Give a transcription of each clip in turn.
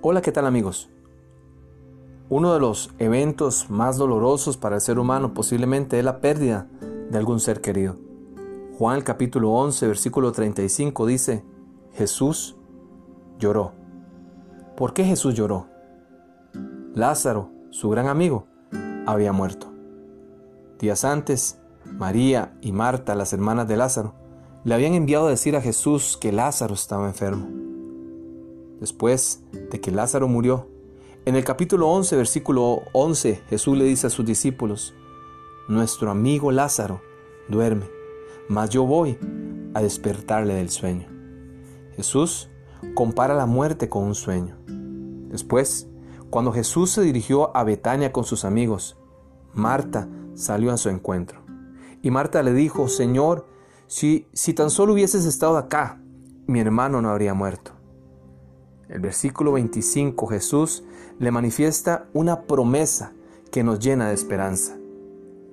Hola, ¿qué tal amigos? Uno de los eventos más dolorosos para el ser humano posiblemente es la pérdida de algún ser querido. Juan el capítulo 11, versículo 35 dice, Jesús lloró. ¿Por qué Jesús lloró? Lázaro, su gran amigo, había muerto. Días antes, María y Marta, las hermanas de Lázaro, le habían enviado a decir a Jesús que Lázaro estaba enfermo. Después de que Lázaro murió, en el capítulo 11, versículo 11, Jesús le dice a sus discípulos, Nuestro amigo Lázaro duerme, mas yo voy a despertarle del sueño. Jesús compara la muerte con un sueño. Después, cuando Jesús se dirigió a Betania con sus amigos, Marta salió a su encuentro. Y Marta le dijo, Señor, si, si tan solo hubieses estado acá, mi hermano no habría muerto. El versículo 25 Jesús le manifiesta una promesa que nos llena de esperanza.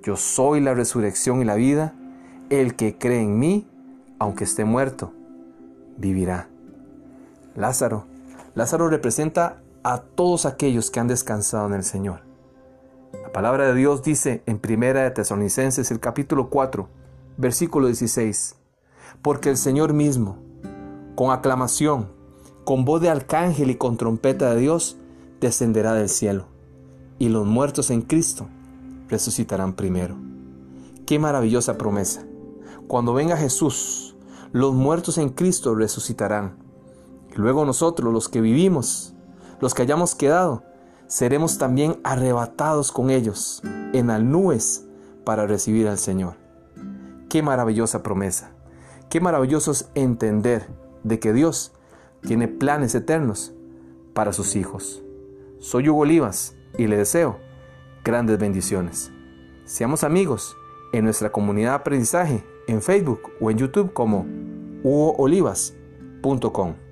Yo soy la resurrección y la vida. El que cree en mí, aunque esté muerto, vivirá. Lázaro. Lázaro representa a todos aquellos que han descansado en el Señor. La palabra de Dios dice en Primera de Tesalonicenses el capítulo 4, versículo 16, porque el Señor mismo, con aclamación, con voz de arcángel y con trompeta de Dios, descenderá del cielo, y los muertos en Cristo resucitarán primero. Qué maravillosa promesa. Cuando venga Jesús, los muertos en Cristo resucitarán. Luego nosotros, los que vivimos, los que hayamos quedado, seremos también arrebatados con ellos en las nubes para recibir al Señor. Qué maravillosa promesa. Qué maravilloso es entender de que Dios tiene planes eternos para sus hijos. Soy Hugo Olivas y le deseo grandes bendiciones. Seamos amigos en nuestra comunidad de aprendizaje en Facebook o en YouTube como hugoolivas.com.